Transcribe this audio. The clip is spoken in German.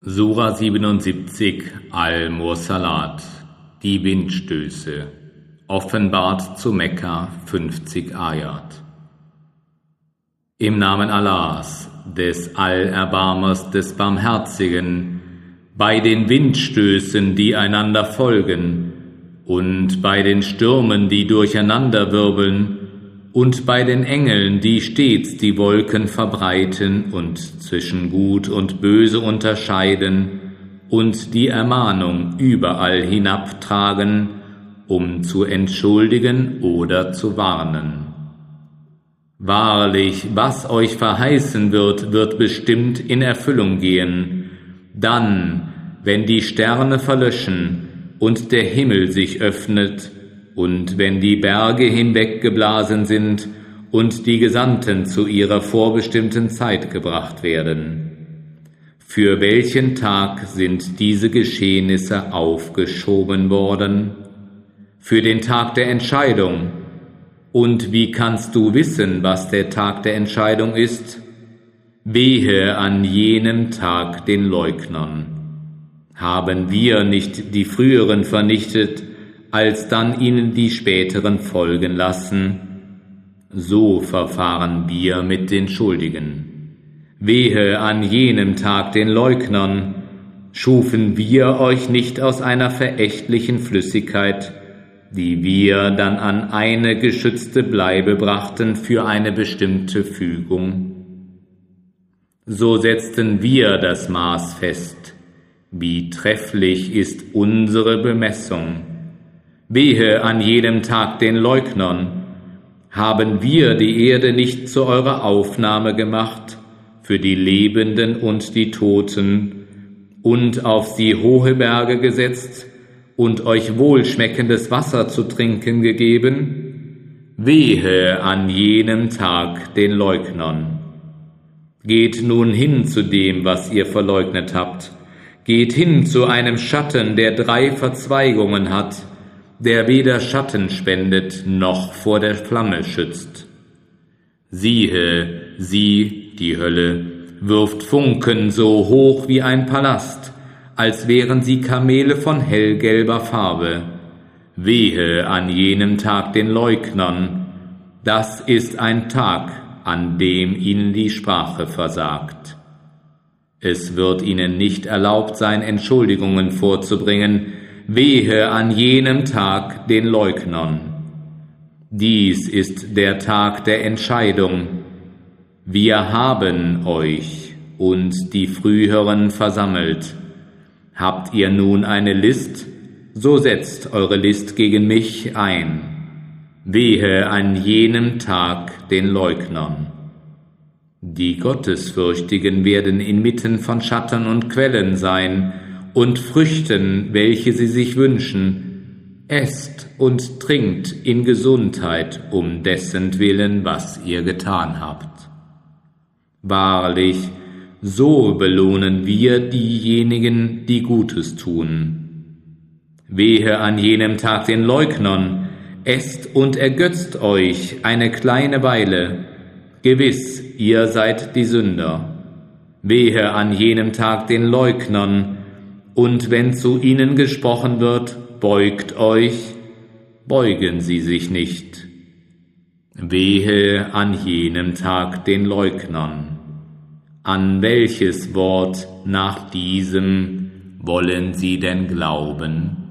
Sura 77 Al-Mursalat Die Windstöße Offenbart zu Mekka 50 Ayat. Im Namen Allahs, des Allerbarmers, des Barmherzigen, bei den Windstößen, die einander folgen, und bei den Stürmen, die durcheinander wirbeln, und bei den Engeln, die stets die Wolken verbreiten und zwischen Gut und Böse unterscheiden und die Ermahnung überall hinabtragen, um zu entschuldigen oder zu warnen. Wahrlich, was euch verheißen wird, wird bestimmt in Erfüllung gehen, dann, wenn die Sterne verlöschen und der Himmel sich öffnet, und wenn die Berge hinweggeblasen sind und die Gesandten zu ihrer vorbestimmten Zeit gebracht werden. Für welchen Tag sind diese Geschehnisse aufgeschoben worden? Für den Tag der Entscheidung. Und wie kannst du wissen, was der Tag der Entscheidung ist? Wehe an jenem Tag den Leugnern. Haben wir nicht die früheren vernichtet, als dann ihnen die späteren folgen lassen. So verfahren wir mit den Schuldigen. Wehe an jenem Tag den Leugnern, schufen wir euch nicht aus einer verächtlichen Flüssigkeit, die wir dann an eine geschützte Bleibe brachten für eine bestimmte Fügung. So setzten wir das Maß fest. Wie trefflich ist unsere Bemessung. Wehe an jedem Tag den Leugnern. Haben wir die Erde nicht zu eurer Aufnahme gemacht, für die Lebenden und die Toten, und auf sie hohe Berge gesetzt und euch wohlschmeckendes Wasser zu trinken gegeben? Wehe an jenem Tag den Leugnern. Geht nun hin zu dem, was ihr verleugnet habt. Geht hin zu einem Schatten, der drei Verzweigungen hat, der weder Schatten spendet noch vor der Flamme schützt. Siehe, sie, die Hölle, wirft Funken so hoch wie ein Palast, als wären sie Kamele von hellgelber Farbe. Wehe an jenem Tag den Leugnern, das ist ein Tag, an dem ihnen die Sprache versagt. Es wird ihnen nicht erlaubt sein, Entschuldigungen vorzubringen, Wehe an jenem Tag den Leugnern. Dies ist der Tag der Entscheidung. Wir haben euch und die Früheren versammelt. Habt ihr nun eine List, so setzt eure List gegen mich ein. Wehe an jenem Tag den Leugnern. Die Gottesfürchtigen werden inmitten von Schatten und Quellen sein, und Früchten, welche sie sich wünschen. Esst und trinkt in Gesundheit um dessen Willen, was ihr getan habt. Wahrlich, so belohnen wir diejenigen, die Gutes tun. Wehe an jenem Tag den Leugnern, esst und ergötzt euch eine kleine Weile, gewiss, ihr seid die Sünder. Wehe an jenem Tag den Leugnern, und wenn zu ihnen gesprochen wird, beugt euch, beugen sie sich nicht. Wehe an jenem Tag den Leugnern. An welches Wort nach diesem wollen sie denn glauben?